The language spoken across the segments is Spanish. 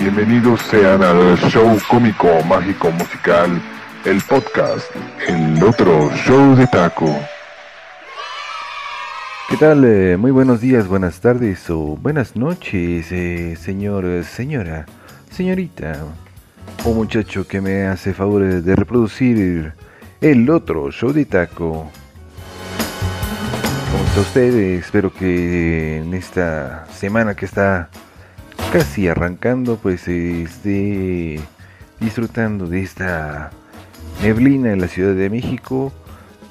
Bienvenidos sean al show cómico, mágico, musical, el podcast, el otro show de taco. ¿Qué tal? Eh, muy buenos días, buenas tardes o buenas noches, eh, señor, señora, señorita o muchacho que me hace favor de reproducir el otro show de taco. ¿Cómo está usted? Espero que en esta semana que está casi arrancando, pues esté disfrutando de esta neblina en la Ciudad de México,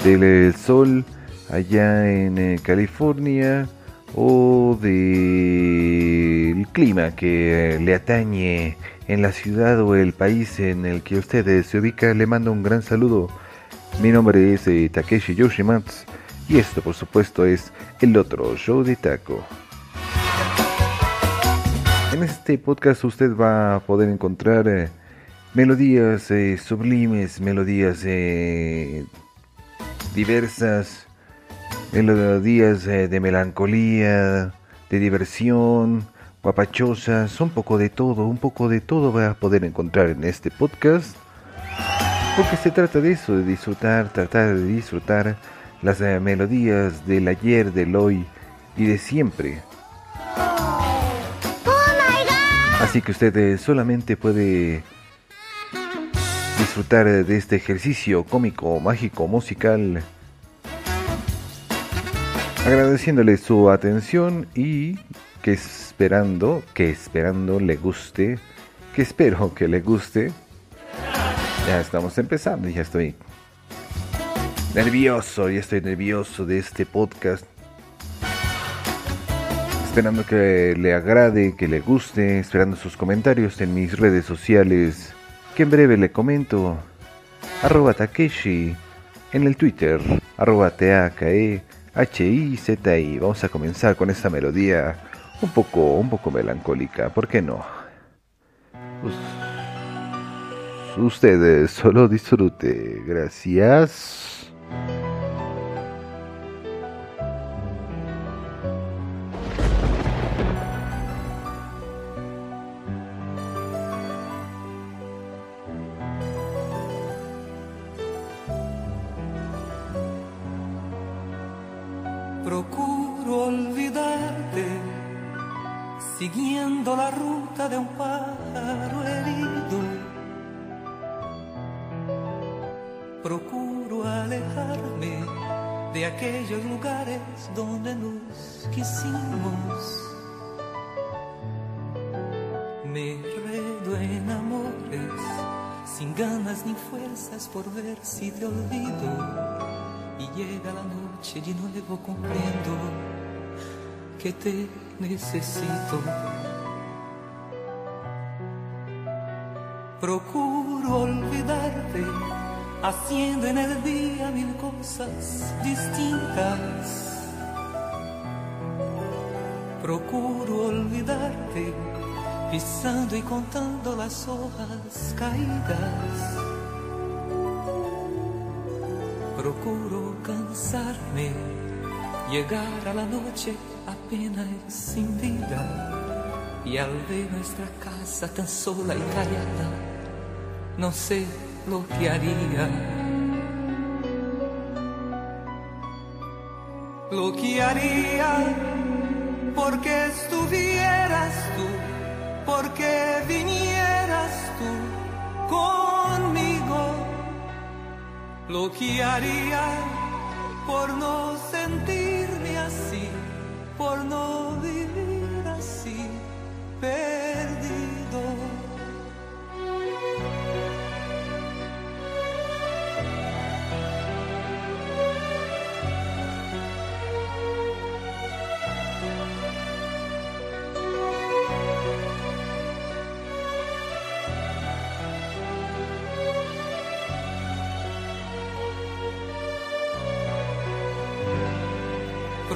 del sol allá en eh, California o del clima que le atañe en la ciudad o el país en el que usted se ubica. Le mando un gran saludo. Mi nombre es eh, Takeshi Yoshimatsu y esto por supuesto es el otro show de taco. En este podcast usted va a poder encontrar eh, melodías eh, sublimes, melodías eh, diversas, melodías de melancolía, de diversión, guapachosas, un poco de todo, un poco de todo va a poder encontrar en este podcast. Porque se trata de eso, de disfrutar, tratar de disfrutar las melodías del ayer, del hoy y de siempre. Así que usted eh, solamente puede disfrutar de este ejercicio cómico, mágico, musical, agradeciéndole su atención y que esperando, que esperando le guste, que espero que le guste. Ya estamos empezando, ya estoy nervioso, ya estoy nervioso de este podcast esperando que le agrade, que le guste, esperando sus comentarios en mis redes sociales, que en breve le comento, arroba Takeshi, en el Twitter, arroba t a k e h i z i Vamos a comenzar con esta melodía un poco, un poco melancólica, ¿por qué no? Pues, ustedes solo disfrute, gracias. Por ver si te olvido. Y llega la noche y de nuevo comprendo que te necesito. Procuro olvidarte, haciendo en el día mil cosas distintas. Procuro olvidarte, pisando y contando las hojas caídas. Procuro cansarme, llegar a la noche apenas sin vida. Y al ver nuestra casa tan sola y callada, no sé lo que haría. Lo que haría porque estuvieras tú, porque vinieras tú conmigo lo que haría por no sentirme así, por no vivir así, perdido.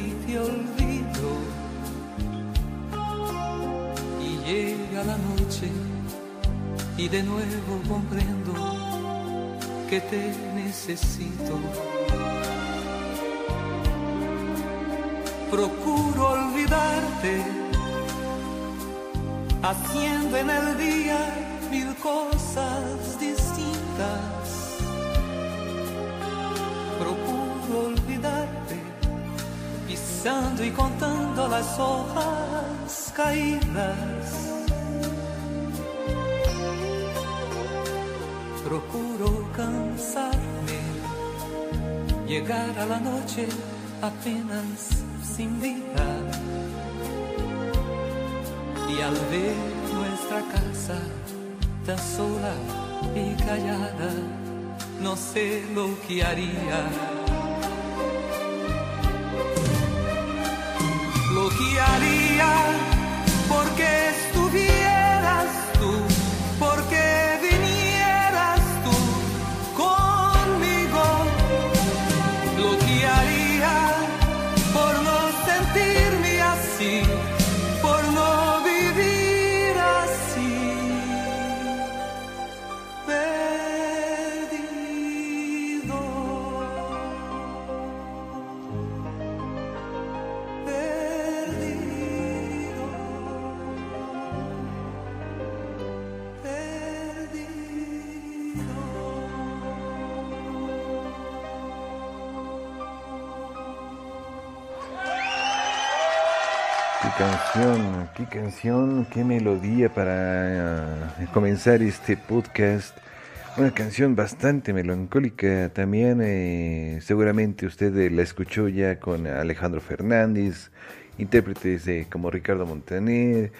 si te olvido. Y llega la noche y de nuevo comprendo que te necesito. Procuro olvidarte, haciendo en el día mil cosas distintas. Pisando y contando las hojas caídas. Procuro cansarme, llegar a la apenas sin vida. Y al ver nuestra casa tan sola y callada, no sé lo que haría. Canción, qué canción, qué melodía para eh, comenzar este podcast. Una canción bastante melancólica también. eh, seguramente usted la escuchó ya con Alejandro Fernández, intérpretes de como Ricardo Montaner,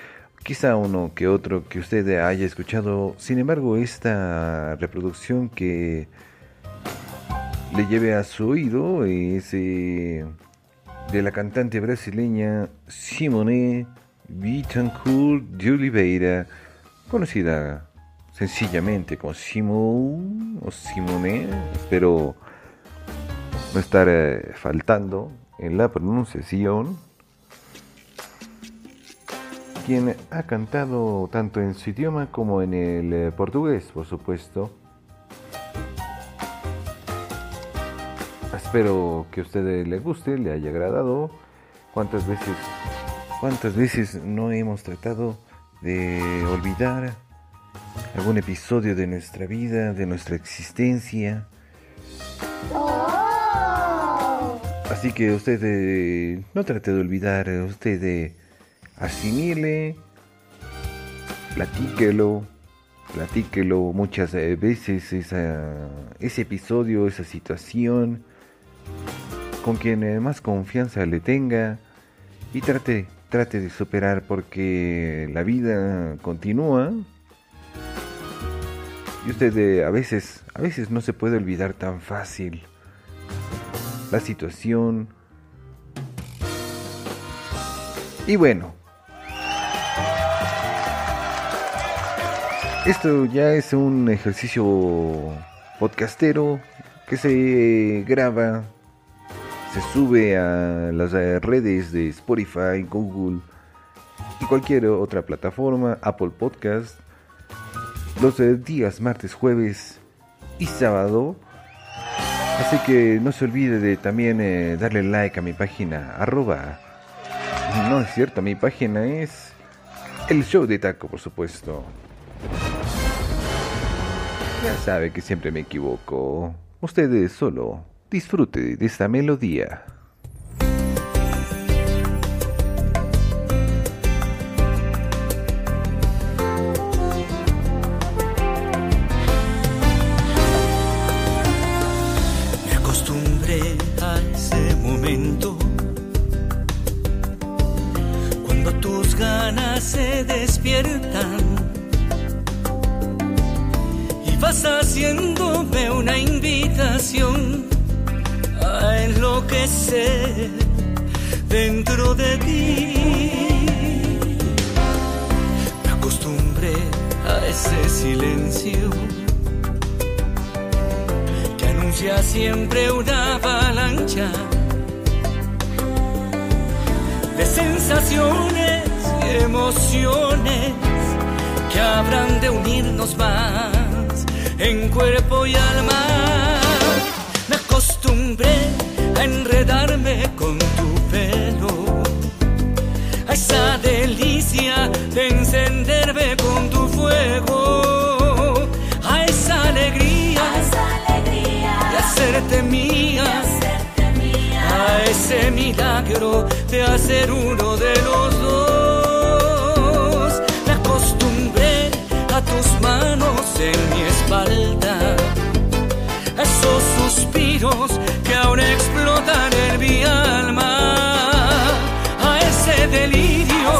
quizá uno que otro que usted haya escuchado. Sin embargo, esta reproducción que le lleve a su oído es eh, de la cantante brasileña Simone Bittencourt de Oliveira, conocida sencillamente como Simone o Simone, espero no estar eh, faltando en la pronunciación, quien ha cantado tanto en su idioma como en el eh, portugués, por supuesto. Espero que a usted le guste, le haya agradado. ¿Cuántas veces, cuántas veces no hemos tratado de olvidar algún episodio de nuestra vida, de nuestra existencia? Así que usted eh, no trate de olvidar, usted eh, asimile, platíquelo, platíquelo muchas eh, veces esa- ese episodio, esa situación con quien más confianza le tenga y trate, trate de superar porque la vida continúa y usted eh, a veces, a veces no se puede olvidar tan fácil la situación. Y bueno, esto ya es un ejercicio podcastero que se graba se sube a las redes de Spotify, Google y cualquier otra plataforma, Apple Podcast, los días martes, jueves y sábado. Así que no se olvide de también eh, darle like a mi página, arroba. No es cierto, mi página es el show de taco, por supuesto. Ya sabe que siempre me equivoco. Ustedes solo disfrute de esta melodía. Emociones que habrán de unirnos más en cuerpo y alma. Me acostumbré a enredarme con tu pelo, a esa delicia de encenderme con tu fuego, a esa alegría, de hacerte mía. A ese milagro de hacer uno de los dos, en mi espalda, esos suspiros que aún explotan en mi alma, a ese delirio,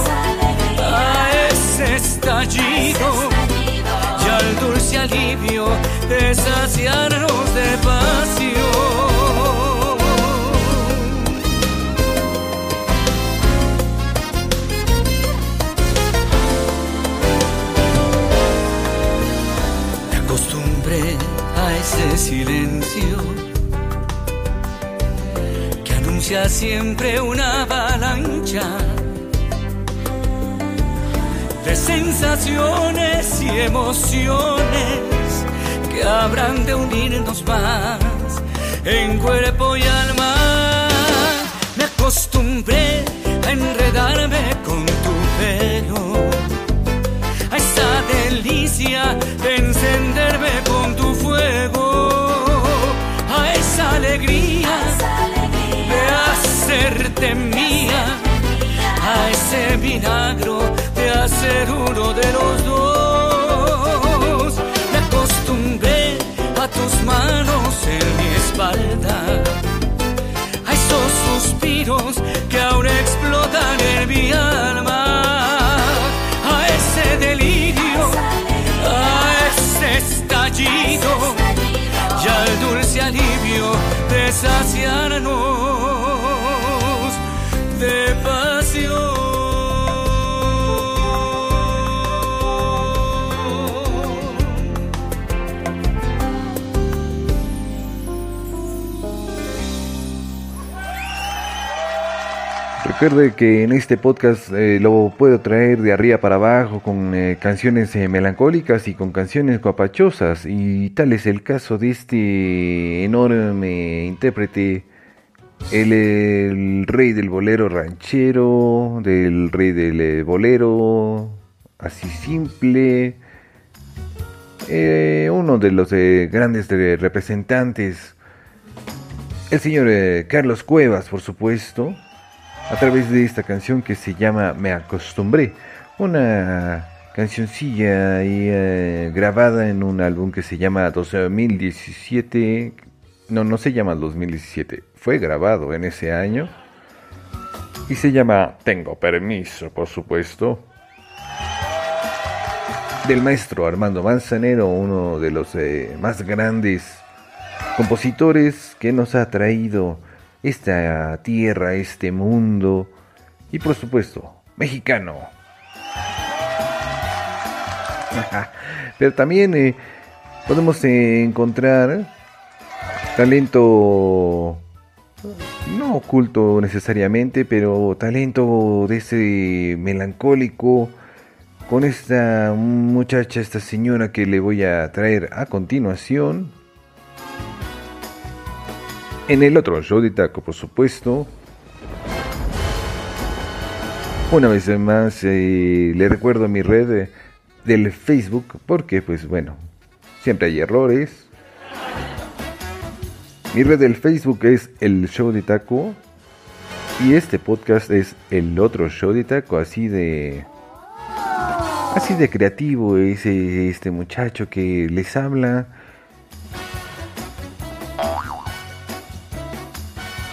a ese estallido. Y al dulce alivio de saciarnos de pasión. Silencio que anuncia siempre una avalancha de sensaciones y emociones que habrán de unirnos más en cuerpo y alma. Me acostumbré a enredarme con tu pelo, a esa delicia de encenderme con tu fuego, a esa alegría de hacerte mía, a ese milagro de hacer uno de los dos. Me acostumbré a tus manos en mi espalda, a esos suspiros que aún explotan en mi alma, estallido y al dulce alivio de saciarnos de Recuerde que en este podcast eh, lo puedo traer de arriba para abajo con eh, canciones eh, melancólicas y con canciones guapachosas. Y tal es el caso de este enorme intérprete, el, el rey del bolero ranchero, del rey del eh, bolero, así simple, uno de los grandes representantes, el señor Carlos Cuevas, por supuesto a través de esta canción que se llama Me acostumbré, una cancioncilla eh, grabada en un álbum que se llama 2017, no, no se llama 2017, fue grabado en ese año. Y se llama Tengo permiso, por supuesto, del maestro Armando Manzanero, uno de los eh, más grandes compositores que nos ha traído esta tierra, este mundo y por supuesto, mexicano. Pero también eh, podemos encontrar talento no oculto necesariamente, pero talento de ese melancólico con esta muchacha, esta señora que le voy a traer a continuación. En el otro show de taco, por supuesto. Una vez más, eh, le recuerdo mi red eh, del Facebook, porque pues bueno, siempre hay errores. Mi red del Facebook es el show de taco. Y este podcast es el otro show de taco, así de... Así de creativo es eh, este muchacho que les habla.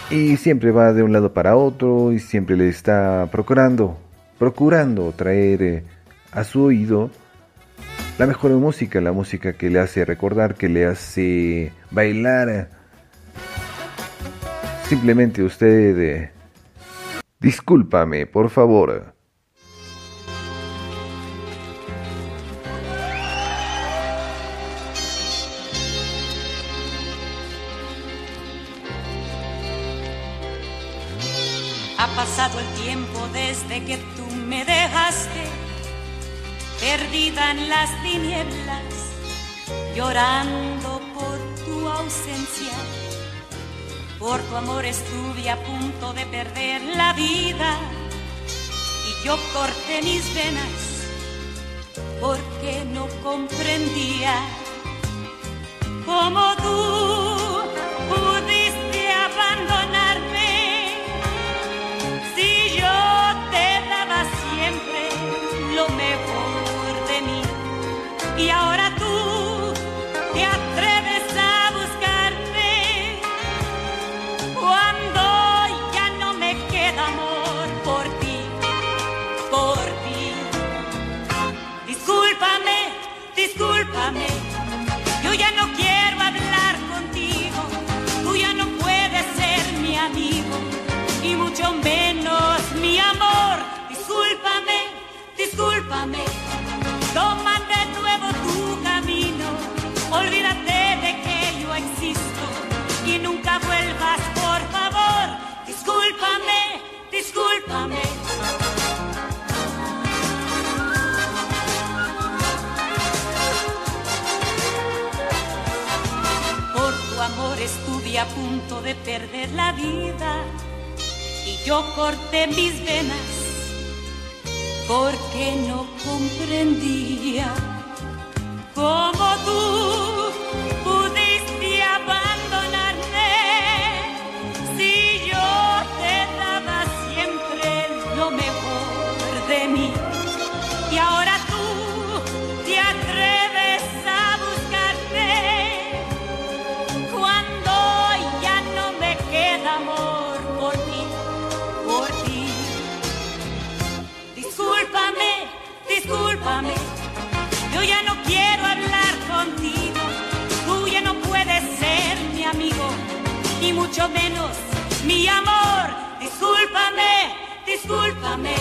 Y siempre va de un lado para otro y siempre le está procurando, procurando traer eh, a su oído la mejor música, la música que le hace recordar, que le hace bailar. Simplemente usted, eh, discúlpame, por favor. Perdida en las tinieblas, llorando por tu ausencia. Por tu amor estuve a punto de perder la vida y yo corté mis venas porque no comprendía cómo tú de perder la vida. Y yo corté mis venas porque no comprendía cómo tú mucho menos mi amor. Discúlpame, discúlpame,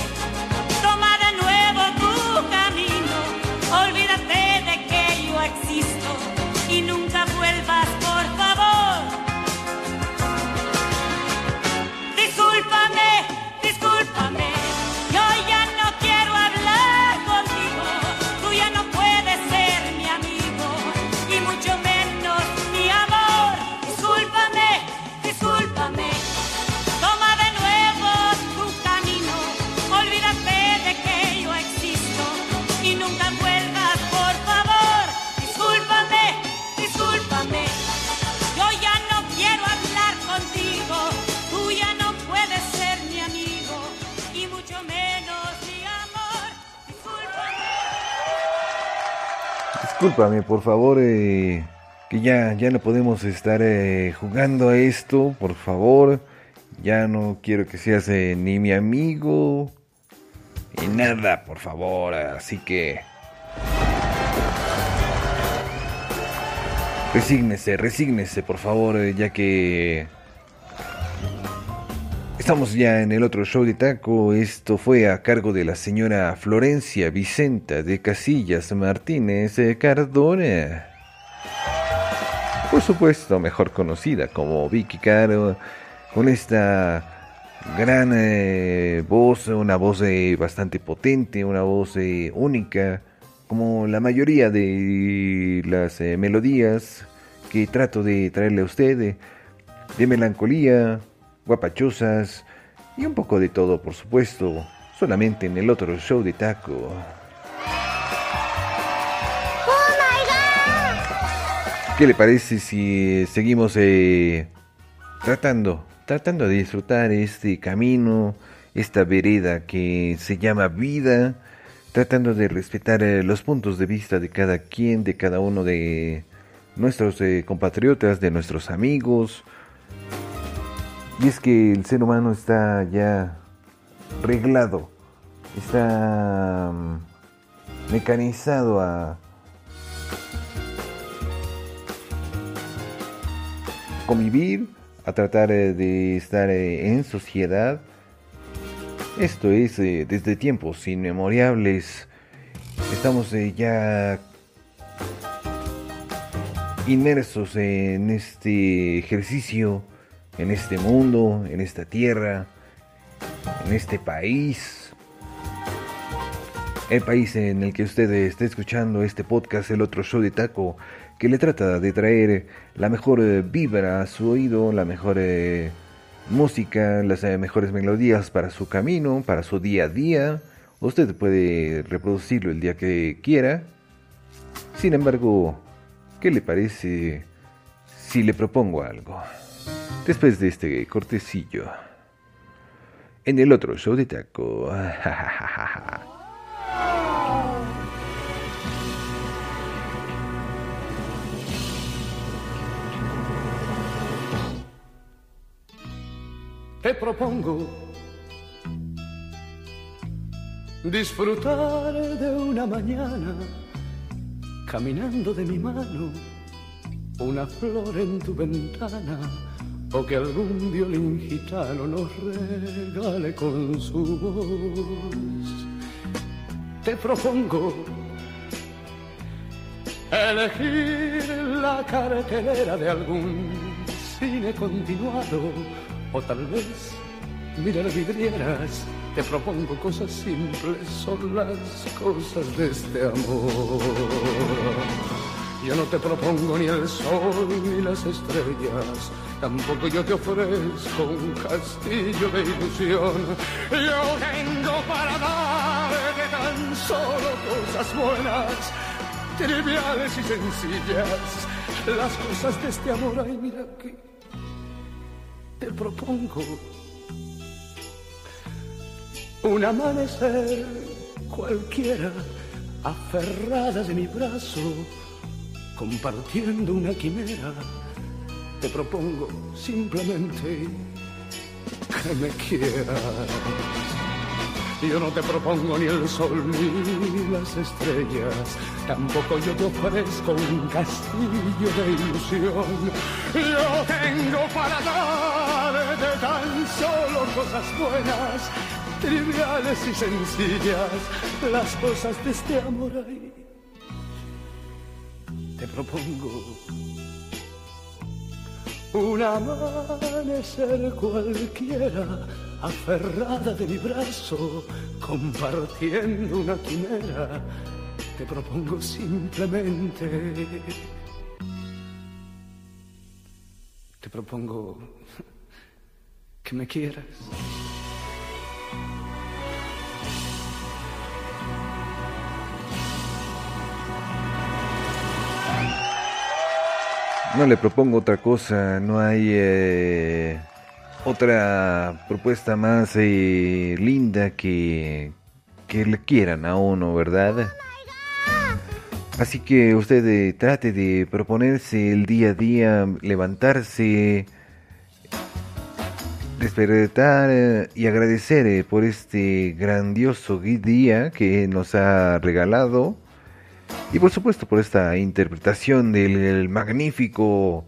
Discúlpame, por favor, eh, que ya, ya no podemos estar eh, jugando a esto, por favor. Ya no quiero que seas eh, ni mi amigo, ni nada, por favor. Así que... Resígnese, resígnese, por favor, eh, ya que... Estamos ya en el otro show de taco. Esto fue a cargo de la señora Florencia Vicenta de Casillas Martínez eh, Cardona. Por supuesto, mejor conocida como Vicky Caro, con esta gran eh, voz, una voz eh, bastante potente, una voz única, como la mayoría de las melodías que trato de traerle a usted, de melancolía, guapachosas y un poco de todo, por supuesto, solamente en el otro show de taco. ¿Qué le parece si seguimos eh, tratando, tratando de disfrutar este camino, esta vereda que se llama vida, tratando de respetar eh, los puntos de vista de cada quien, de cada uno de nuestros eh, compatriotas, de nuestros amigos? Y es que el ser humano está ya reglado, está mm, mecanizado a convivir, a tratar eh, de estar eh, en sociedad. Esto es eh, desde tiempos inmemoriales. Estamos ya inmersos en este ejercicio, en este mundo, en esta tierra. en este país. El país en el que usted está escuchando este podcast, el otro show de taco, que le trata de traer la mejor eh, vibra a su oído, la mejor eh, música, las eh, mejores melodías para su camino, para su día a día. Usted puede reproducirlo el día que quiera. Sin embargo, ¿qué le parece si le propongo algo? Después de este cortecillo. En el otro show de taco. Te propongo disfrutar de una mañana caminando de mi mano, una flor en tu ventana o que algún violín gitano nos regale con su voz. Te propongo elegir la cartelera de algún cine continuado o tal vez mirar vidrieras. Te propongo cosas simples, son las cosas de este amor. Yo no te propongo ni el sol ni las estrellas, tampoco yo te ofrezco un castillo de ilusión. Yo tengo para darte tan solo cosas buenas, triviales y sencillas, las cosas de este amor. Ay, mira aquí te propongo un amanecer cualquiera, aferrada de mi brazo, compartiendo una quimera. Te propongo simplemente que me quieras. Yo no te propongo ni el sol ni las estrellas, tampoco yo te ofrezco un castillo de ilusión. Yo tengo para darte tan solo cosas buenas, triviales y sencillas, las cosas de este amor ahí. Te propongo un amanecer cualquiera aferrada de mi brazo, compartiendo una quimera, te propongo simplemente, te propongo que me quieras. No le propongo otra cosa, no hay eh, otra propuesta más eh, linda que, que le quieran a uno, ¿verdad? Así que usted eh, trate de proponerse el día a día, levantarse, despertar y agradecer por este grandioso día que nos ha regalado y por supuesto por esta interpretación del magnífico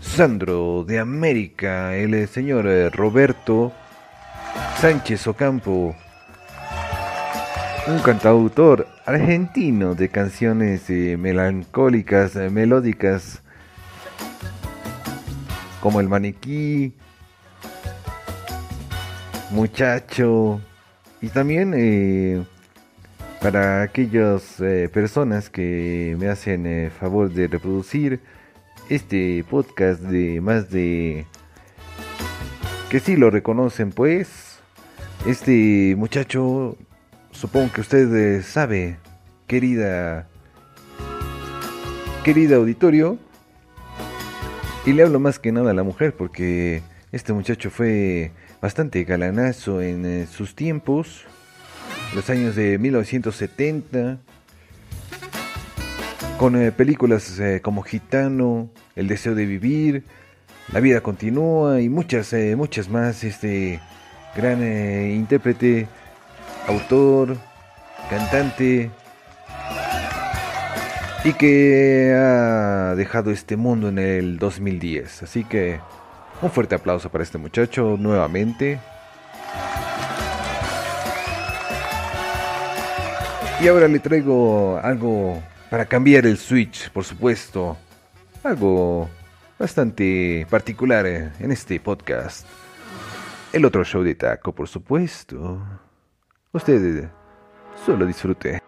Sandro de América, el eh, señor eh, Roberto Sánchez Ocampo, un cantautor argentino de canciones eh, melancólicas, melódicas, como El Maniquí, Muchacho, y también para aquellas eh, personas que me hacen eh, favor de reproducir este podcast de más de que sí lo reconocen pues este muchacho supongo que usted eh, sabe querida querida auditorio y le hablo más que nada a la mujer porque este muchacho fue bastante galanazo en eh, sus tiempos los años de 1970 con eh, películas eh, como Gitano, El deseo de vivir, La vida continúa y muchas, eh, muchas más. Este gran eh, intérprete, autor, cantante y que ha dejado este mundo en el 2010. Así que un fuerte aplauso para este muchacho nuevamente. Y ahora le traigo algo para cambiar el switch, por supuesto. Algo bastante particular eh, en este podcast. el otro show de taco, por supuesto. Usted solo disfrute.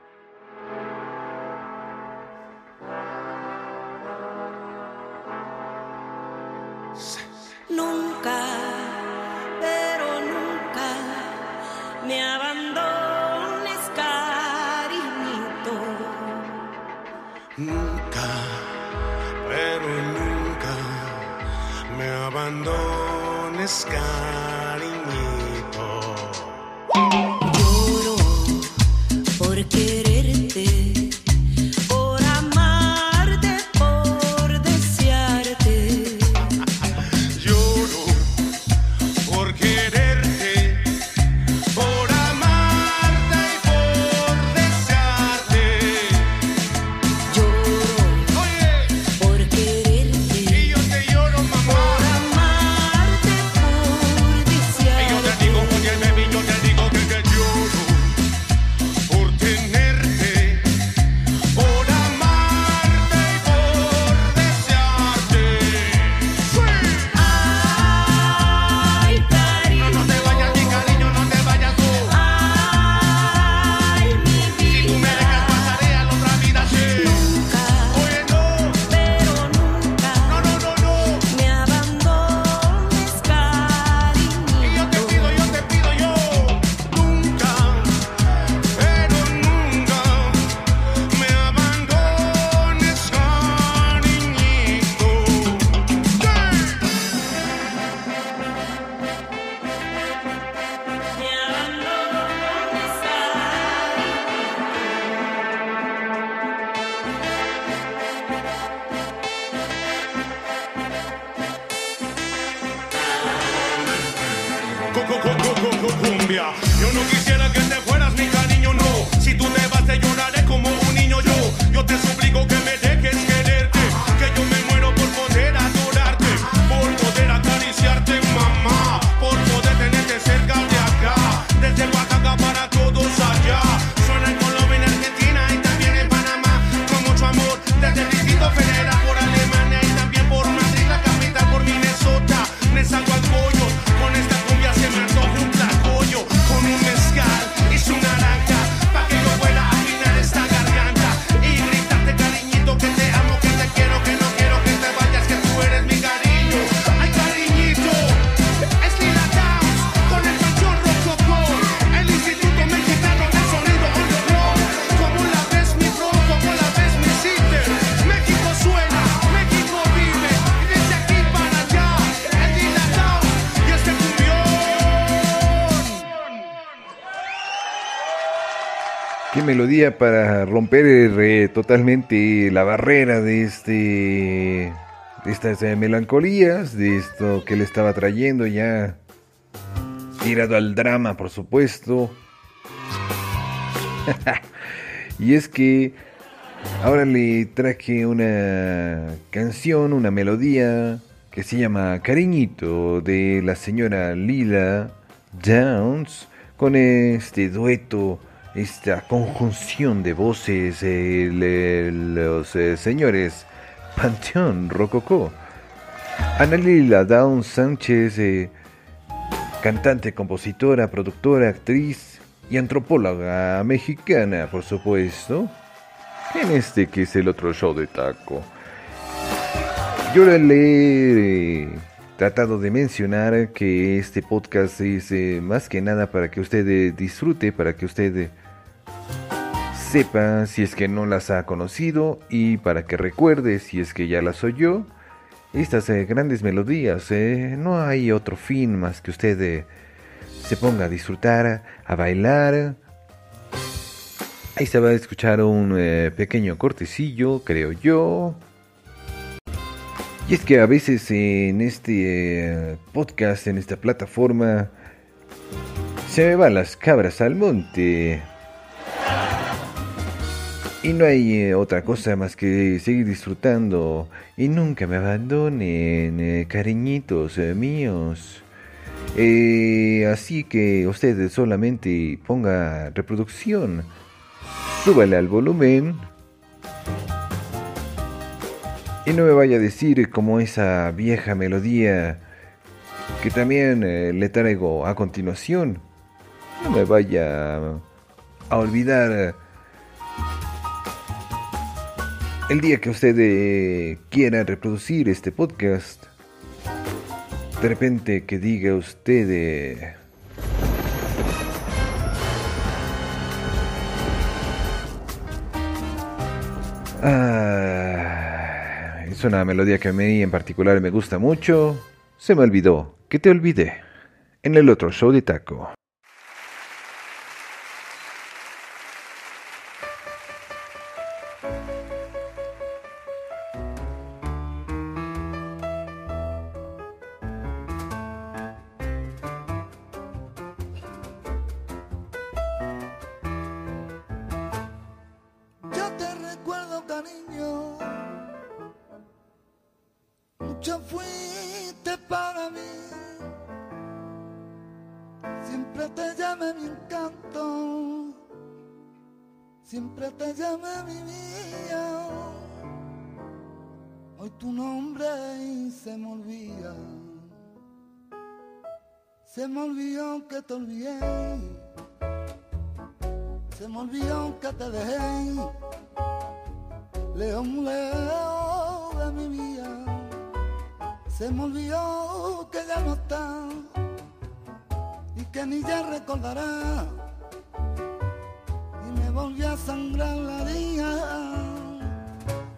Yo no quisiera que te fueras, Melodía para romper totalmente la barrera de este de estas eh, melancolías, de esto que le estaba trayendo ya tirado al drama, por supuesto. y es que ahora le traje una canción, una melodía que se llama Cariñito de la señora Lila Downs con este dueto, esta conjunción de voces, eh, le- los señores Panteón Rococó. Ana Lila Downs Sánchez, eh, cantante, compositora, productora, actriz y antropóloga mexicana, por supuesto. En este que es el otro show de taco. Yo le he tratado de mencionar que este podcast es eh, más que nada para que usted eh, disfrute, para que usted sepa si es que no las ha conocido y para que recuerde si es que ya las oyó. Estas eh, grandes melodías, eh, no hay otro fin más que usted eh, se ponga a disfrutar, a bailar. Ahí se va a escuchar un pequeño cortecillo, creo yo. Y es que a veces en este podcast, en esta plataforma, se me van las cabras al monte. Y no hay eh, otra cosa más que seguir disfrutando. Y nunca me abandonen, eh, cariñitos eh, míos. Así que usted solamente ponga reproducción. Súbale al volumen. Y no me vaya a decir como esa vieja melodía que también le traigo a continuación. No me vaya a olvidar el día que usted eh, quiera reproducir este podcast. De repente que diga usted... eh, Ah, es una melodía que a mí en particular me gusta mucho. Se me olvidó. Que te olvidé. En el otro show de taco. Se me olvidó que te olvidé. Se me olvidó que te dejé lejos, lejos de mi vida. Se me olvidó que ya no está y que ni ya recordará. Y me volvió a sangrar la herida.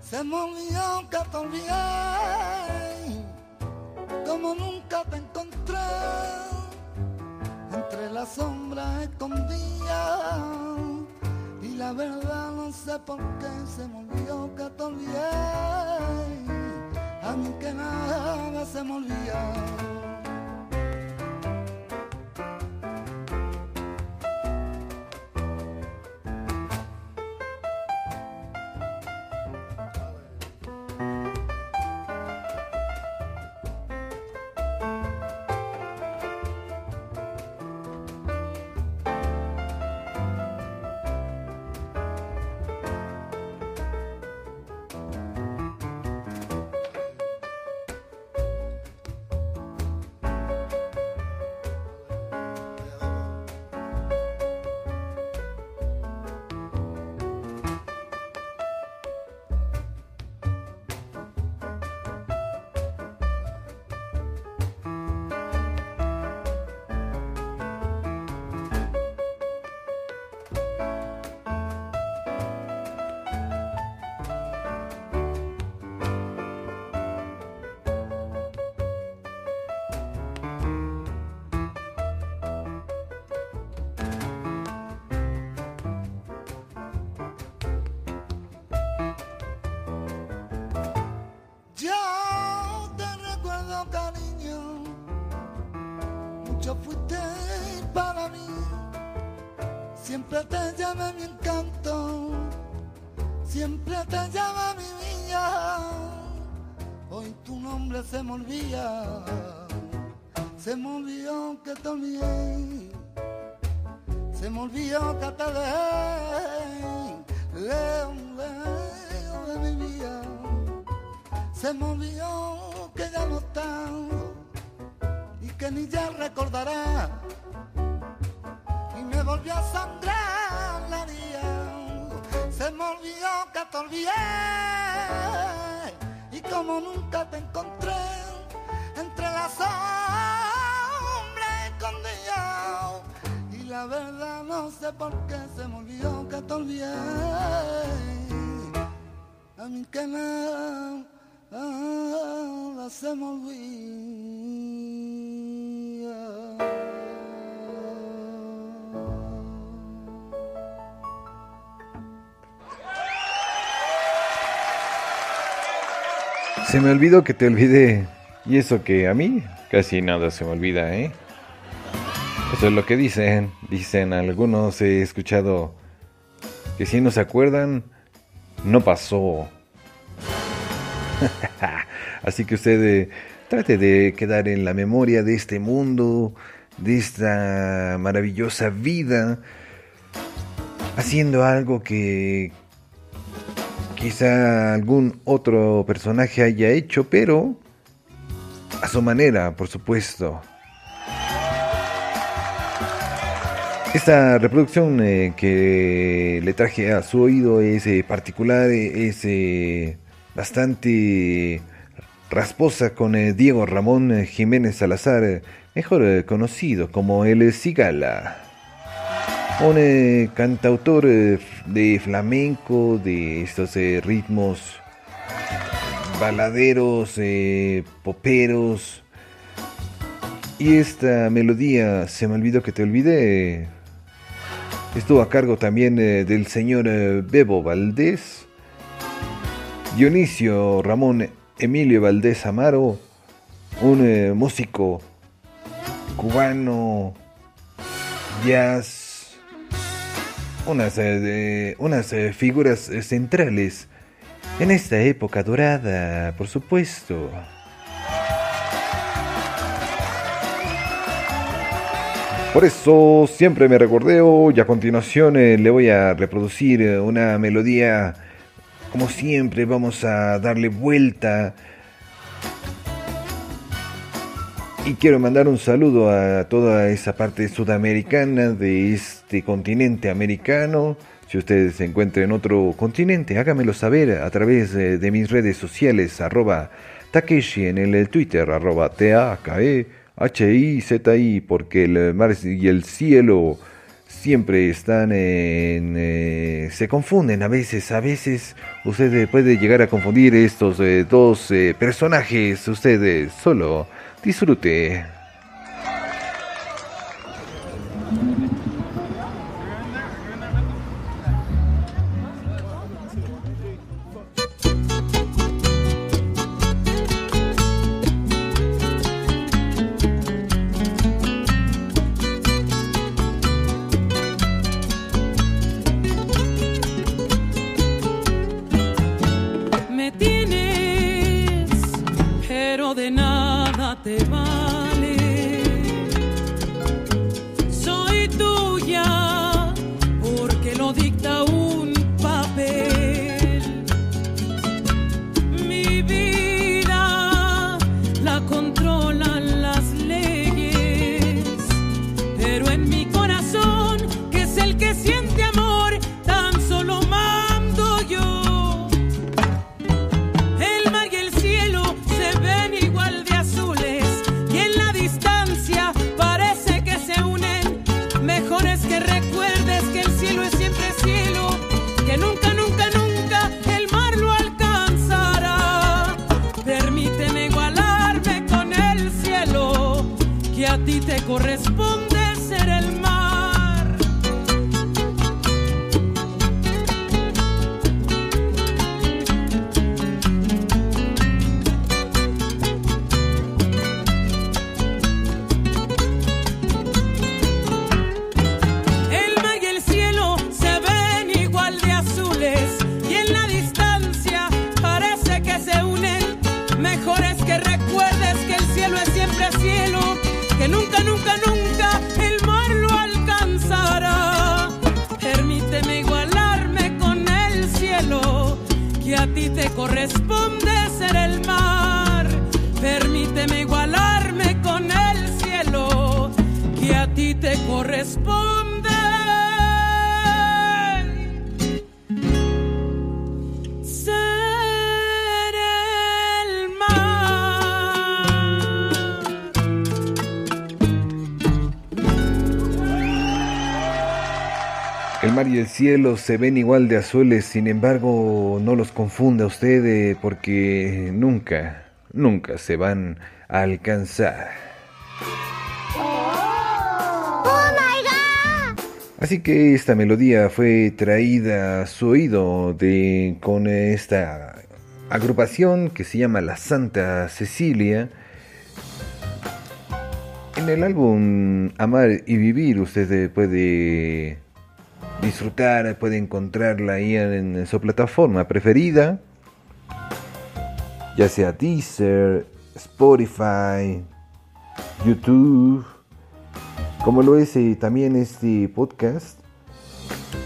Se me olvidó que te olvidé, como nunca te encontré entre las sombras escondidas y la verdad no sé por qué se te olvidé a mí que nada se me se me olvida, se me olvidó que olvidé, se me olvidó que te dejé, lejos, lejos de mi vida. Se me olvidó que ya no está y que ni ya recordará. Y me volvió a sangrar la herida. Se me olvidó que te olvidé. Como nunca te encontré entre las sombras escondidas. Y la verdad no sé por qué se me olvidó que te olvidé. A mí que nada se me olvida. Se me olvidó que te olvidé. Y eso que a mí casi nada se me olvida, ¿eh? Eso es lo que dicen. Dicen algunos, he escuchado que si no se acuerdan, no pasó. Así que usted eh, trate de quedar en la memoria de este mundo, de esta maravillosa vida, haciendo algo que quizá algún otro personaje haya hecho, pero a su manera, por supuesto. Esta reproducción eh, que le traje a su oído es eh, particular, es eh, bastante rasposa con Diego Ramón Jiménez Salazar, mejor conocido como el Cigala. Un cantautor de flamenco, de estos eh, ritmos baladeros, eh, poperos. Y esta melodía, se me olvidó que te olvidé, estuvo a cargo también eh, del señor Bebo Valdés, Dionisio Ramón Emilio Valdés Amaro, un músico cubano, jazz, unas, eh, unas eh, figuras eh, centrales en esta época dorada, por supuesto. Por eso siempre me recordeo y a continuación le voy a reproducir una melodía. Como siempre vamos a darle vuelta. Y quiero mandar un saludo a toda esa parte sudamericana de este continente americano. Si ustedes se encuentran en otro continente, hágamelo saber a través de mis redes sociales, arroba Takeshi en el Twitter, arroba T-A-K-E-H-I-Z-I, porque el mar y el cielo siempre están en... eh, se confunden a veces, a veces usted puede llegar a confundir estos eh, dos eh, personajes, usted eh, solo disfrute. Y el cielo se ven igual de azules, sin embargo, no los confunda usted eh, porque nunca, nunca se van a alcanzar. Así que esta melodía fue traída a su oído de, con esta agrupación que se llama La Santa Cecilia. En el álbum Amar y Vivir usted eh, puede disfrutar, puede encontrarla ahí en su plataforma preferida, ya sea Deezer, Spotify, YouTube, como lo es eh, también este podcast.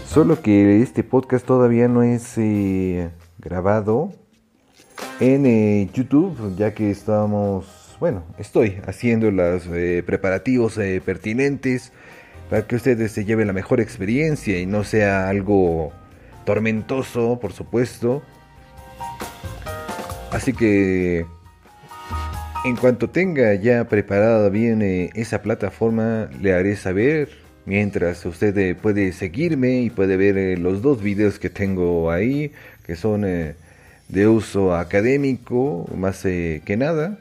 Solo que este podcast todavía no es eh, grabado en eh, YouTube, ya que estamos, bueno, estoy haciendo los preparativos pertinentes para que ustedes se lleven la mejor experiencia y no sea algo tormentoso, por supuesto. Así que en cuanto tenga ya preparada bien eh, esa plataforma, le haré saber. Mientras usted eh, puede seguirme y puede ver eh, los dos videos que tengo ahí, que son de uso académico, más que nada.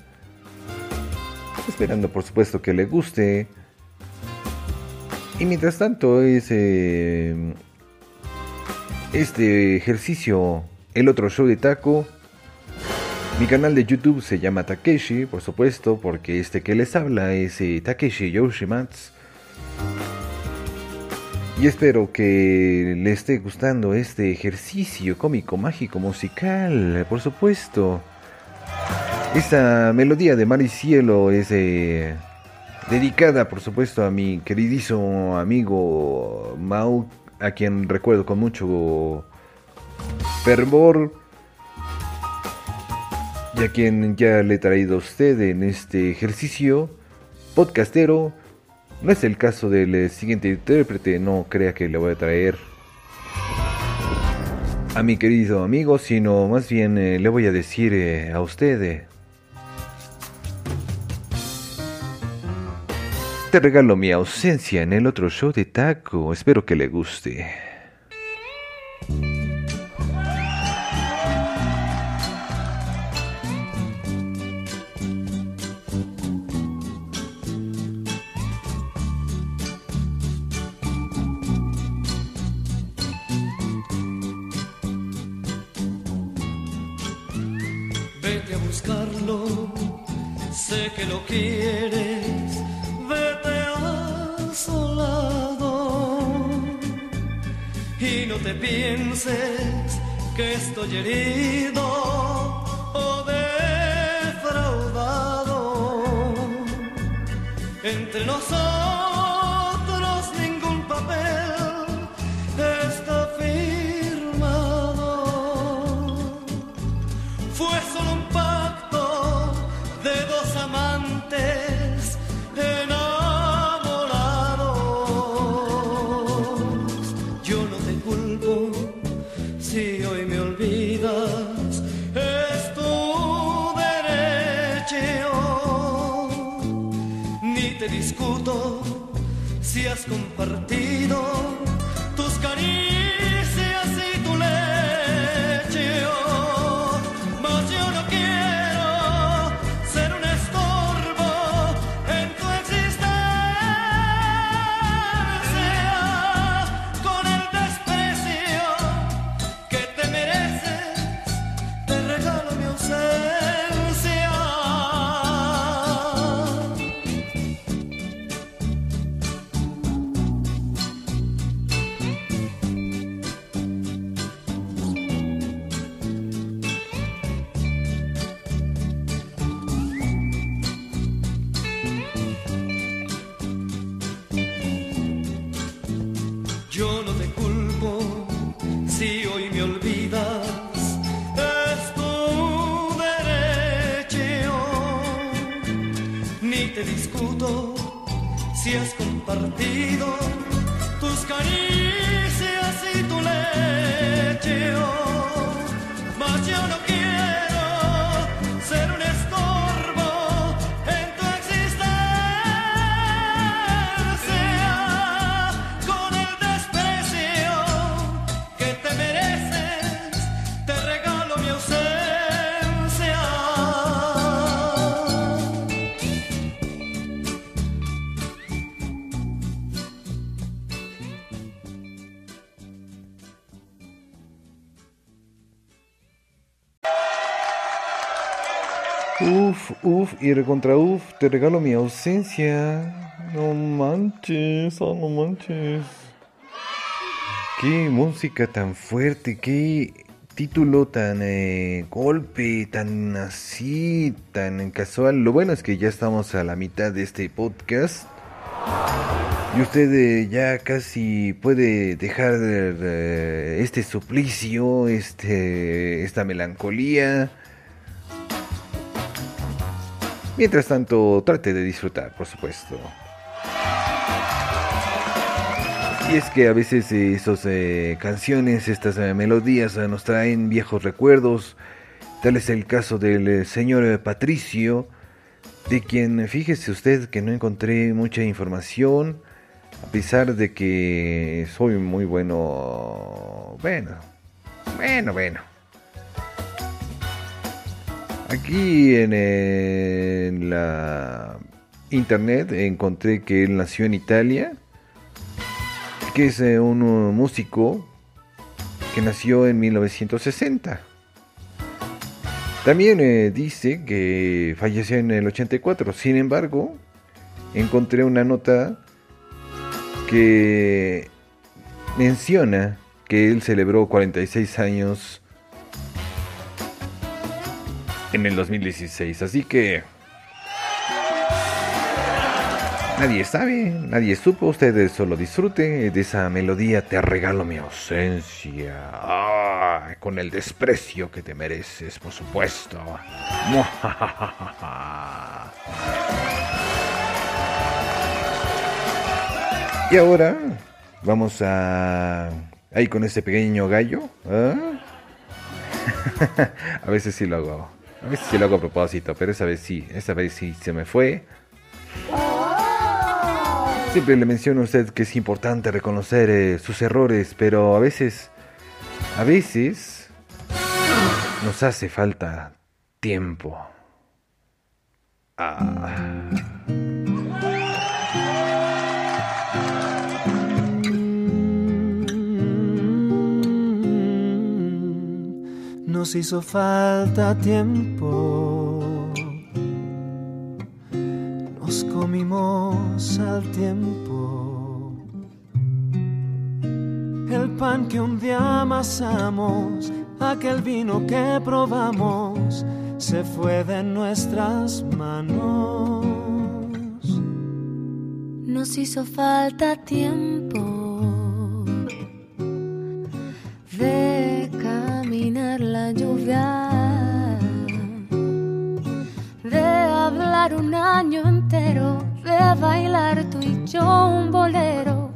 Esperando por supuesto que le guste. Y mientras tanto es este ejercicio, el otro show de taco. Mi canal de YouTube se llama Takeshi, por supuesto, porque este que les habla es eh, Takeshi Yoshimatsu. Y espero que le esté gustando este ejercicio cómico, mágico, musical, por supuesto. Esta melodía de Mar y Cielo es eh, dedicada, por supuesto, a mi queridísimo amigo Mau, a quien recuerdo con mucho fervor y a quien ya le he traído a usted en este ejercicio podcastero. No es el caso del siguiente intérprete, no crea que le voy a traer a mi querido amigo, sino más bien eh, le voy a decir eh, a usted. eh, te regalo mi ausencia en el otro show de taco, espero que le guste. Vete a buscarlo, sé que lo quieres, te pienses que estoy herido o defraudado. Entre nosotros discuto si has compartido tus caricias y recontra uf, te regalo mi ausencia. No manches, oh, no manches. Qué música tan fuerte, qué título tan eh, golpe, tan así, tan casual. Lo bueno es que ya estamos a la mitad de este podcast. Y usted eh, ya casi puede dejar eh, este suplicio, este, esta melancolía. Mientras tanto, trate de disfrutar, por supuesto. Y es que a veces eh, esas eh, canciones, estas eh, melodías nos traen viejos recuerdos. Tal es el caso del señor Patricio, de quien fíjese usted que no encontré mucha información, a pesar de que soy muy bueno. Bueno, bueno, bueno. Aquí en, la internet encontré que él nació en Italia, que es eh, un músico que nació en 1960. También eh, dice que falleció en el 84. Sin embargo, encontré una nota que menciona que él celebró 46 años en el 2016. Así que nadie sabe, nadie supo. Ustedes solo disfruten de esa melodía. Te regalo mi ausencia. Ah, con el desprecio que te mereces, por supuesto. Y ahora vamos a... Ahí con este pequeño gallo. ¿ah? a veces sí lo hago. A veces sí lo hago a propósito, pero esa vez sí. Esa vez sí se me fue. Siempre le menciono a usted que es importante reconocer eh, sus errores, pero a veces... A veces... Nos hace falta tiempo. Ah. Nos hizo falta tiempo. Nos comimos al tiempo. El pan que un día amasamos, aquel vino que probamos, se fue de nuestras manos. Nos hizo falta tiempo de hablar un año entero, de bailar tú y yo un bolero.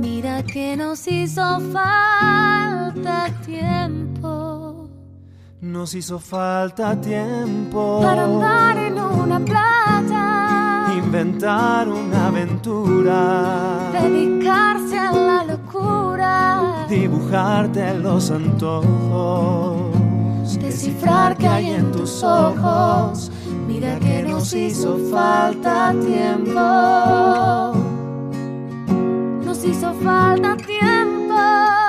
Mira que nos hizo falta tiempo Nos hizo falta tiempo para andar en una playa, inventar una aventura, dedicarse a la locura. dibujarte los antojos, descifrar qué hay en tus ojos. Mira que nos hizo falta tiempo. Nos hizo falta tiempo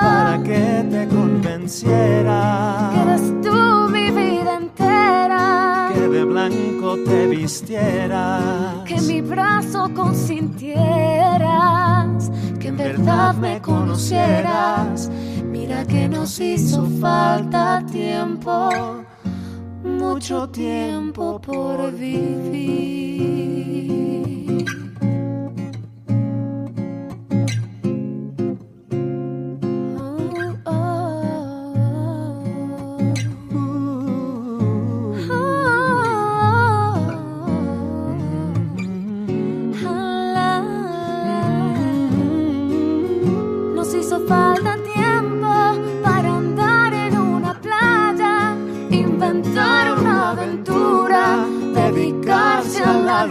para que te convenciera que eres tú mi vida entera. que de blanco te vistieras, Que mi brazo consintieras, que en verdad me conocieras. Mira que nos hizo falta tiempo, mucho tiempo por vivir.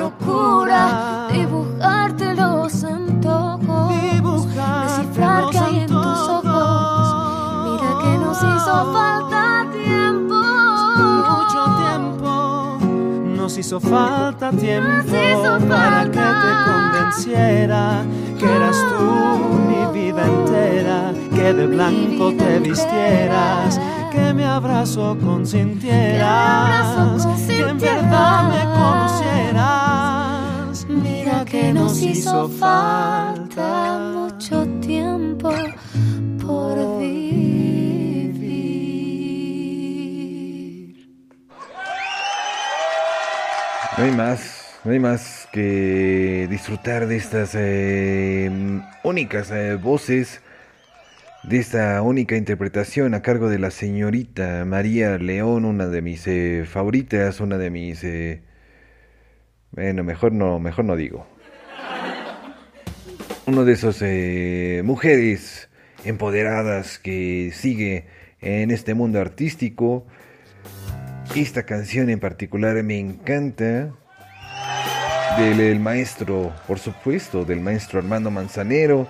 Locura, dibujarte los antojos, descifrar qué hay en tus ojos. Mira que nos hizo falta tiempo, mucho tiempo. Nos hizo falta tiempo hizo para que falta. te convenciera que eras tú mi vida entera, que de blanco te vistieras, que mi abrazo consintieras, que en verdad me nos hizo falta mucho tiempo por vivir. No hay más, no hay más que disfrutar de estas eh, únicas eh, voces, de esta única interpretación a cargo de la señorita María León, una de mis eh, favoritas, una de mis... eh, bueno, mejor no, mejor no digo. Uno de esos eh, mujeres empoderadas que sigue en este mundo artístico. Esta canción en particular me encanta. Del, del maestro, por supuesto, del maestro Armando Manzanero,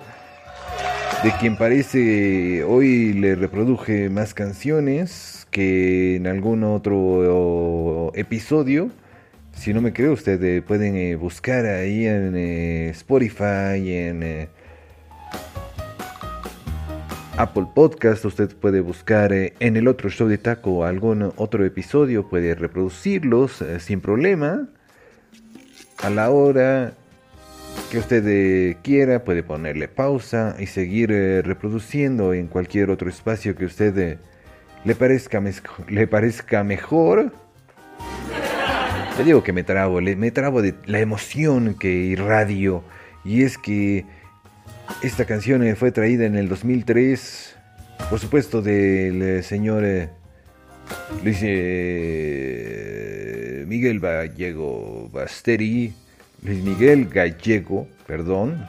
de quien parece hoy le reproduje más canciones que en algún otro episodio. Si no me cree, ustedes pueden eh, buscar ahí en eh, Spotify, en eh, Apple Podcast. Usted puede buscar eh, en el otro show de Taco algún otro episodio, puede reproducirlos eh, sin problema. A la hora que usted eh, quiera, puede ponerle pausa y seguir eh, reproduciendo en cualquier otro espacio que usted eh, le, parezca le parezca mejor. Le digo que me trabo, me trabo de la emoción que irradio. Y es que esta canción eh, fue traída en el 2003, por supuesto, del eh, señor eh, Luis Miguel Gallego Basteri. Luis Miguel Gallego, perdón.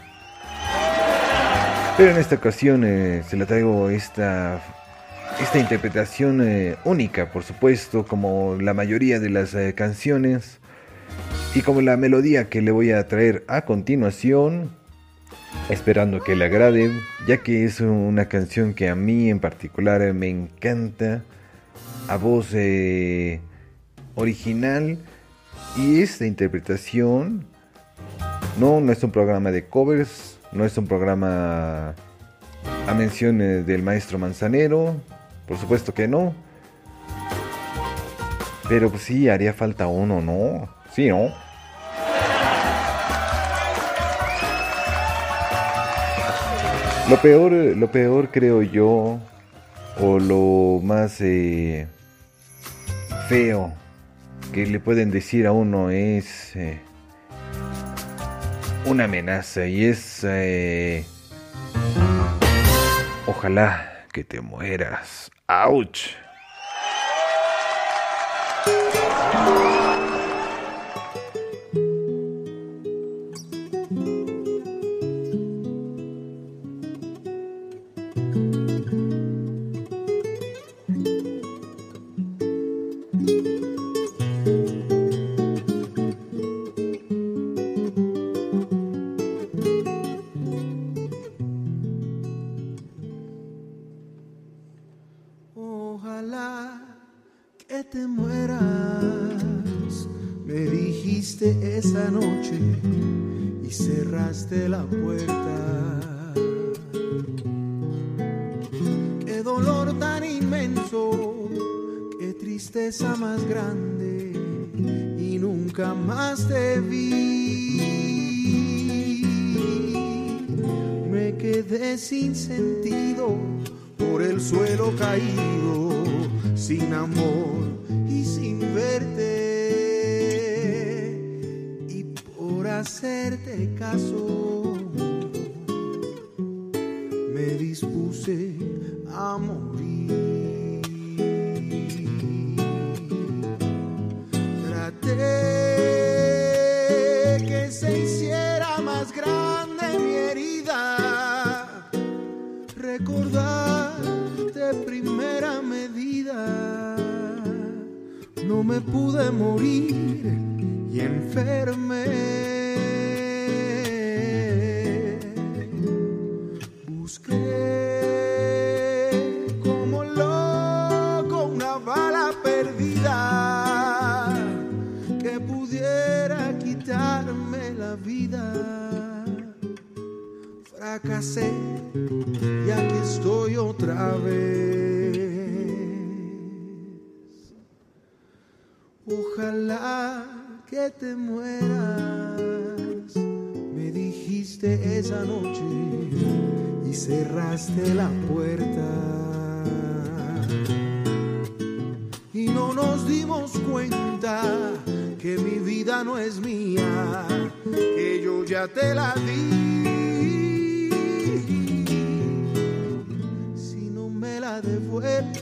Pero en esta ocasión se la traigo esta, esta interpretación eh, única, por supuesto, como la mayoría de las eh, canciones. Y como la melodía que le voy a traer a continuación, esperando que le agrade, ya que es una canción que a mí en particular eh, me encanta, a voz original, y esta interpretación no, no es un programa de covers, no es un programa a mención eh, del maestro Manzanero, por supuesto que no. Pero pues sí, haría falta uno, ¿no? Sí, ¿no? Lo peor, lo peor creo yo, o lo más eh, feo que le pueden decir a uno es eh, una amenaza y es eh, ojalá que te mueras. Ouch. Caído, sin amor No me pude morir y enfermé. Busqué como loco una bala perdida que pudiera quitarme la vida fracasé y aquí estoy otra vez. Ojalá que te mueras, me dijiste esa noche y cerraste la puerta. Y no nos dimos cuenta que mi vida no es mía, que yo ya te la di. Si no me la devuelves,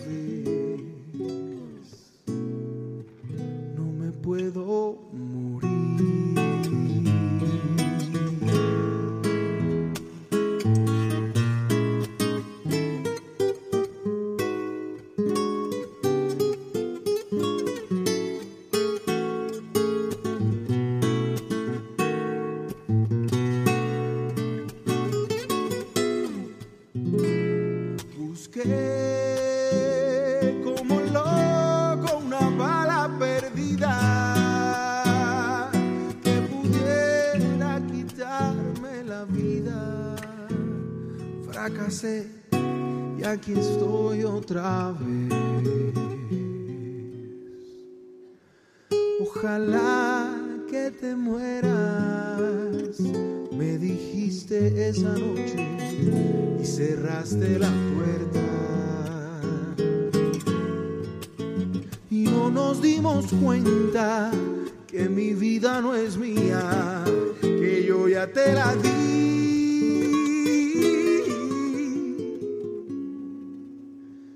y cerraste la puerta. Y no nos dimos cuenta que mi vida no es mía, que yo ya te la di.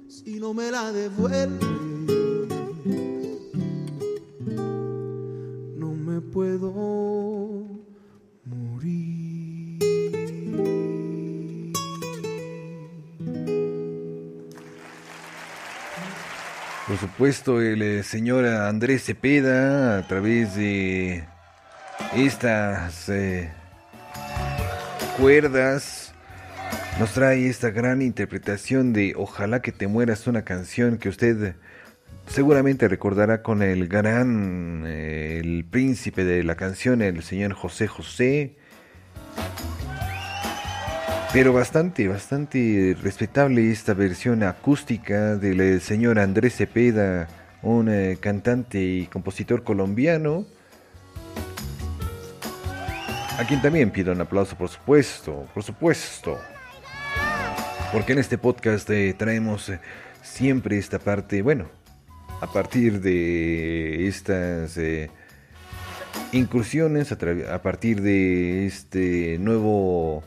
Si no me la devuelves, supuesto, el eh, señor Andrés Cepeda, a través de estas eh, cuerdas, nos trae esta gran interpretación de Ojalá que te mueras, una canción que usted seguramente recordará con el gran, eh, el príncipe de la canción, el señor José José. Pero bastante, bastante respetable esta versión acústica del eh, señor Andrés Cepeda, un eh, cantante y compositor colombiano. A quien también pido un aplauso, por supuesto, por supuesto. Porque en este podcast eh, traemos eh, siempre esta parte, bueno, a partir de estas incursiones, a partir de este nuevo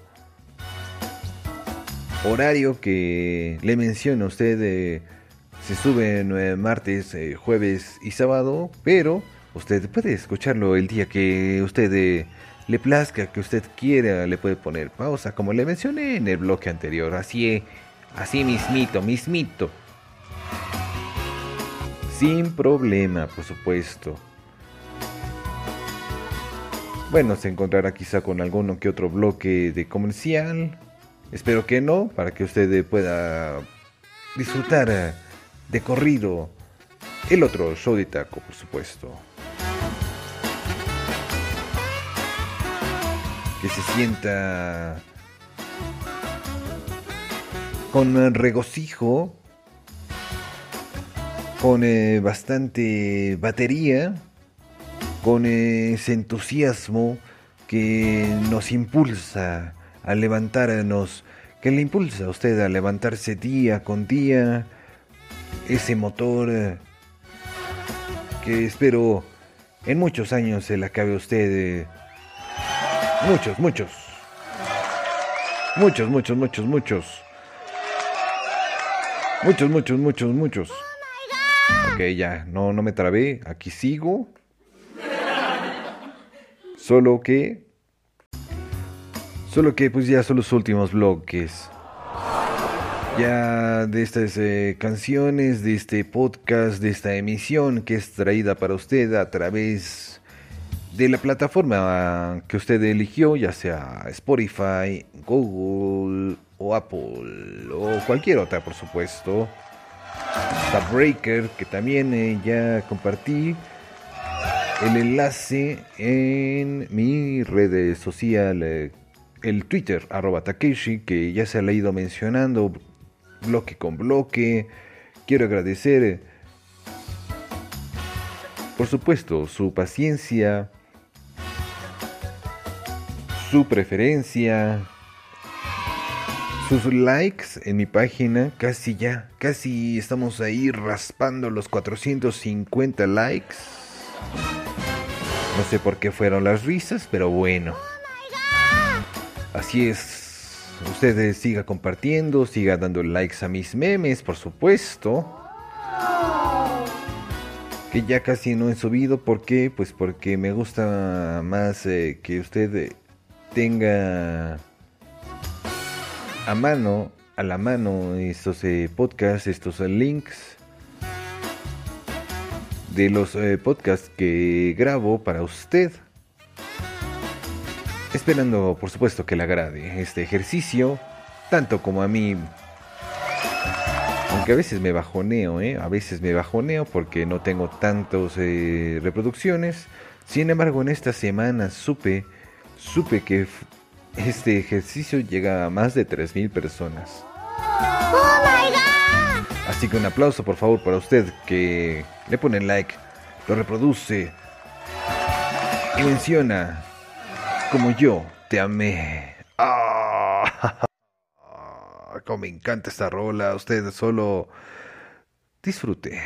horario que le menciono a usted, eh, se sube en eh, martes, eh, jueves y sábado, pero usted puede escucharlo el día que usted eh, le plazca, que usted quiera, le puede poner pausa, como le mencioné en el bloque anterior, así, así mismito, mismito. Sin problema, por supuesto. Bueno, se encontrará quizá con alguno que otro bloque de comercial. Espero que no, para que usted eh, pueda disfrutar eh, de corrido el otro show de taco, por supuesto. Que se sienta con regocijo, con eh, bastante batería, con ese entusiasmo que nos impulsa a levantarnos, que le impulsa a usted a levantarse día con día, ese motor eh, que espero en muchos años se la cabe a usted. Eh. Muchos, muchos. Muchos, muchos, muchos, muchos. Muchos, muchos, muchos, muchos. Oh, ok, ya, no, no me trabé, aquí sigo. Solo que Solo que pues ya son los últimos bloques. Ya de estas eh, canciones, de este podcast, de esta emisión que es traída para usted a través de la plataforma que usted eligió, ya sea Spotify, Google o Apple o cualquier otra, por supuesto. Está Breaker, que también eh, ya compartí el enlace en mi red social, eh, el Twitter, arroba Takeshi, que ya se ha ido mencionando bloque con bloque. Quiero agradecer, por supuesto, su paciencia, su preferencia, sus likes en mi página. Casi ya, casi estamos ahí raspando los 450 likes. No sé por qué fueron las risas, pero bueno. Así es. Ustedes siga compartiendo, siga dando likes a mis memes, por supuesto. Que ya casi no he subido, ¿por qué? Pues porque me gusta más eh, que usted eh, tenga a mano, a la mano estos eh, podcasts, estos links de los podcasts que grabo para usted. Esperando, por supuesto, que le agrade este ejercicio, tanto como a mí. Aunque a veces me bajoneo, ¿eh? A veces me bajoneo porque no tengo tantas eh, reproducciones. Sin embargo, en esta semana supe, supe que este ejercicio llega a más de 3.000 personas. ¡Oh, my God! Así que un aplauso por favor para usted que le pone like, lo reproduce y menciona como yo te amé. Ah, como me encanta esta rola, usted solo disfrute.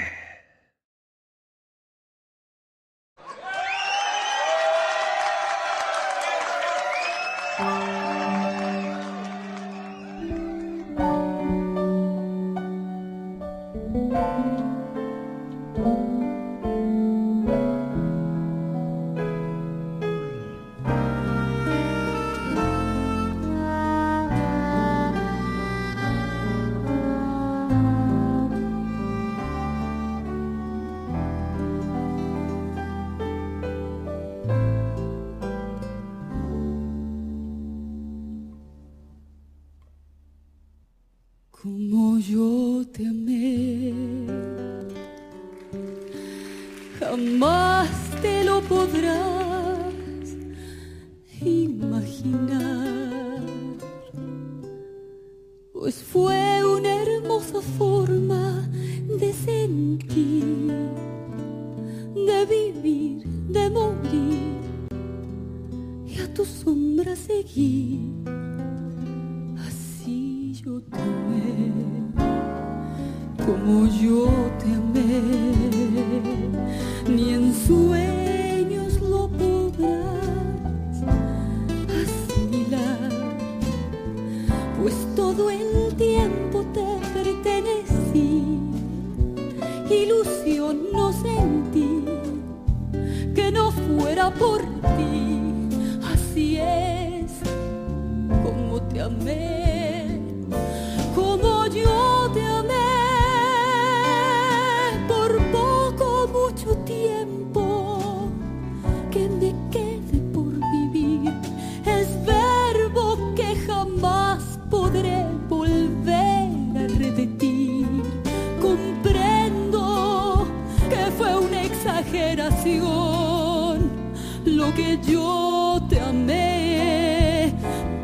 Lo que yo te amé.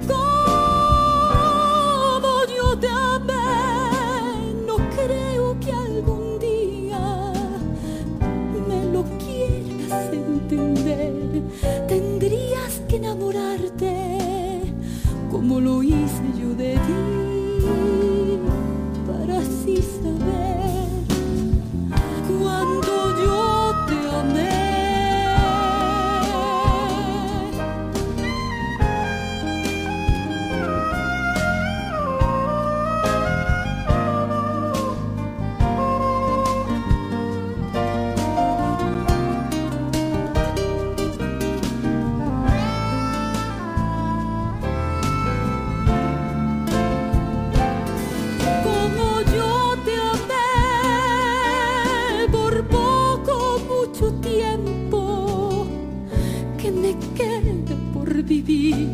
Como yo te amé, no creo que algún día me lo quieras entender. Tendrías que enamorarte como lo hice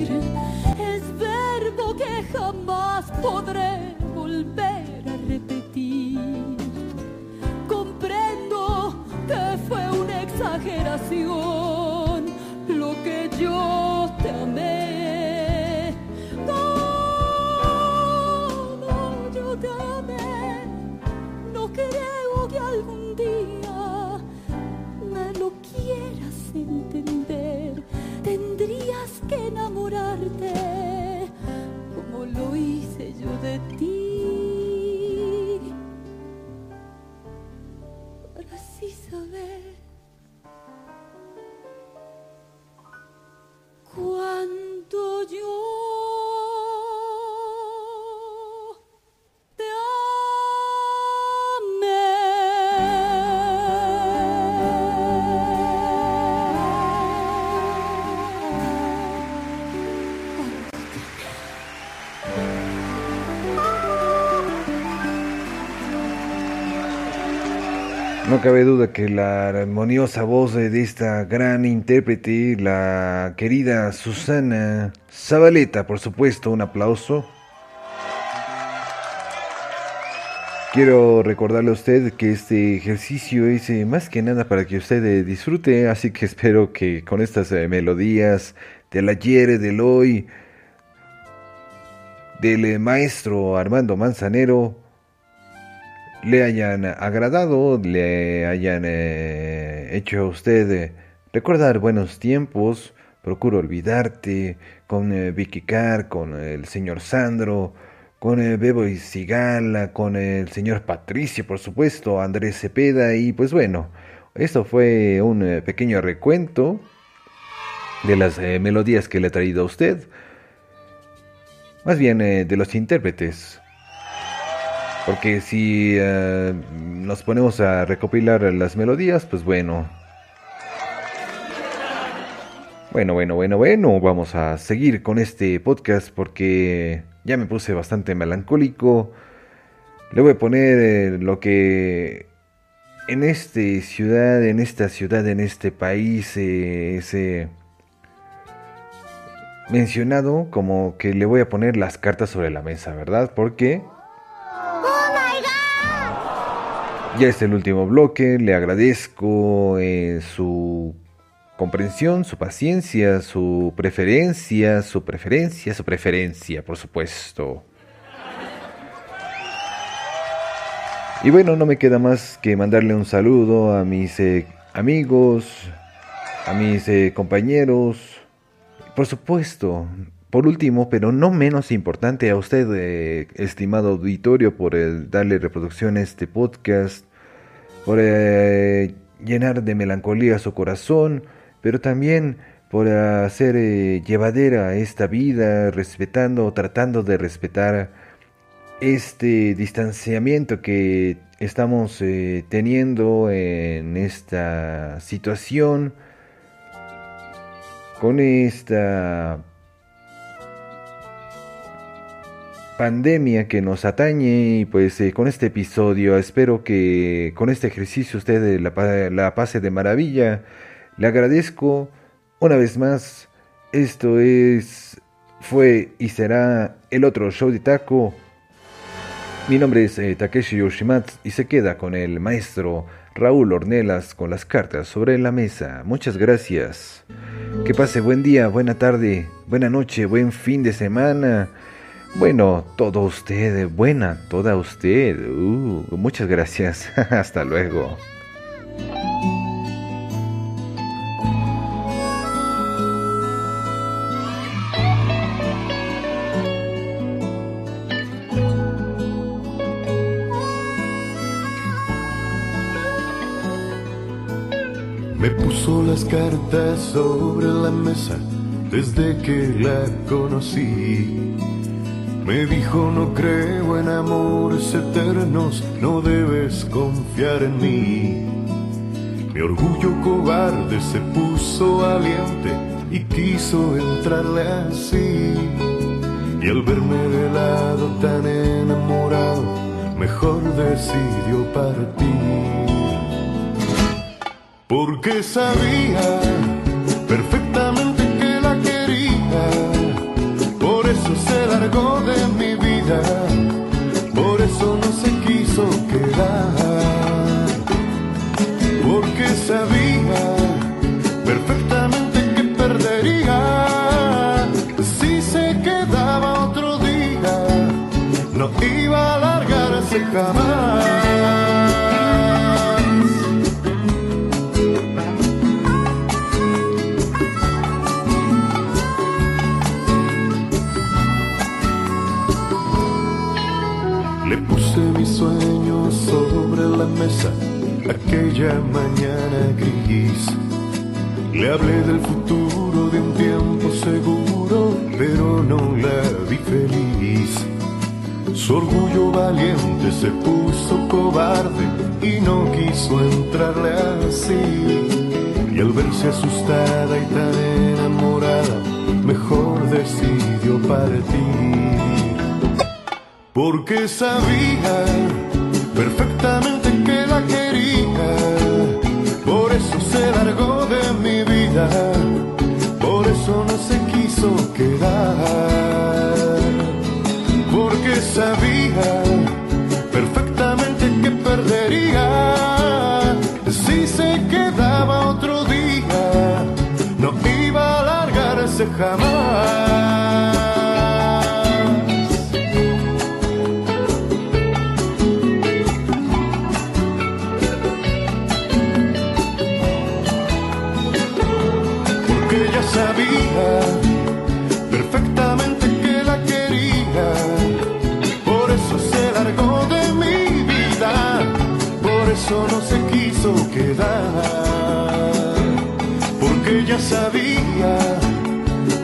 vivir No cabe duda que la armoniosa voz de esta gran intérprete, la querida Susana Zabaleta, por supuesto, un aplauso. Quiero recordarle a usted que este ejercicio es eh, más que nada para que usted eh, disfrute, así que espero que con estas eh, melodías del ayer, del hoy, del maestro Armando Manzanero, le hayan agradado, le hayan eh, hecho a usted eh, recordar buenos tiempos. Procuro olvidarte con eh, Vicky Carr, con el señor Sandro, con Bebo y Sigala, con el señor Patricio, por supuesto, Andrés Cepeda y pues bueno, esto fue un pequeño recuento de las melodías que le he traído a usted, más bien de los intérpretes. Porque si eh, nos ponemos a recopilar las melodías, pues bueno. Bueno, bueno, bueno, bueno, vamos a seguir con este podcast porque ya me puse bastante melancólico. Le voy a poner eh, lo que en esta ciudad, en esta ciudad, en este país eh, es eh, mencionado como que le voy a poner las cartas sobre la mesa, ¿verdad? Porque ya es el último bloque, le agradezco eh, su comprensión, su paciencia, su preferencia, su preferencia, su preferencia, por supuesto. Y bueno, no me queda más que mandarle un saludo a mis eh, amigos, a mis eh, compañeros, por supuesto, por último, pero no menos importante, a usted, eh, estimado auditorio, por el darle reproducción a este podcast, por eh, llenar de melancolía su corazón, pero también por hacer eh, llevadera esta vida, respetando, tratando de respetar este distanciamiento que estamos eh, teniendo en esta situación, con esta pandemia que nos atañe y pues eh, con este episodio espero que con este ejercicio usted eh, la, la pase de maravilla. Le agradezco una vez más. Esto es, fue y será el otro show de taco. Mi nombre es eh, Takeshi Yoshimatsu y se queda con el maestro Raúl Ornelas con las cartas sobre la mesa. Muchas gracias. Que pase buen día, buena tarde, buena noche, buen fin de semana. Bueno, todo usted, buena, toda usted. Uh, muchas gracias. Hasta luego. Me puso las cartas sobre la mesa desde que la conocí. Me dijo no creo en amores eternos, no debes confiar en mí. Mi orgullo cobarde se puso valiente y quiso entrarle así. Y al verme de lado tan enamorado, mejor decidió partir. Porque sabía perfectamente Porque sabía perfectamente que perdería si se quedaba otro día, no iba a largarse jamás. Aquella mañana gris. Le hablé del futuro de un tiempo seguro, pero no la vi feliz. Su orgullo valiente se puso cobarde y no quiso entrarle así. Y al verse asustada y tan enamorada, mejor decidió partir. Porque sabía perfectamente porque sabía perfectamente que perdería si se quedaba otro día, no iba a largarse jamás. No se quiso quedar, porque ella sabía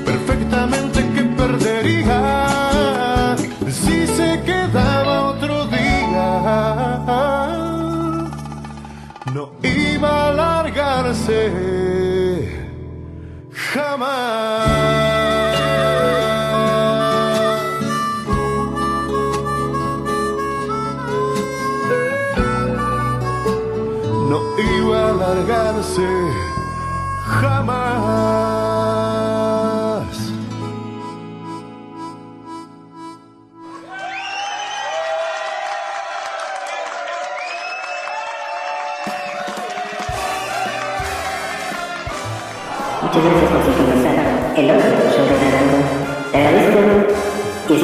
perfectamente que perdería si se quedaba otro día. No iba a largarse iba a largarse jamás. Muchas gracias por sintonizar el otro Fernando. Te agradezco y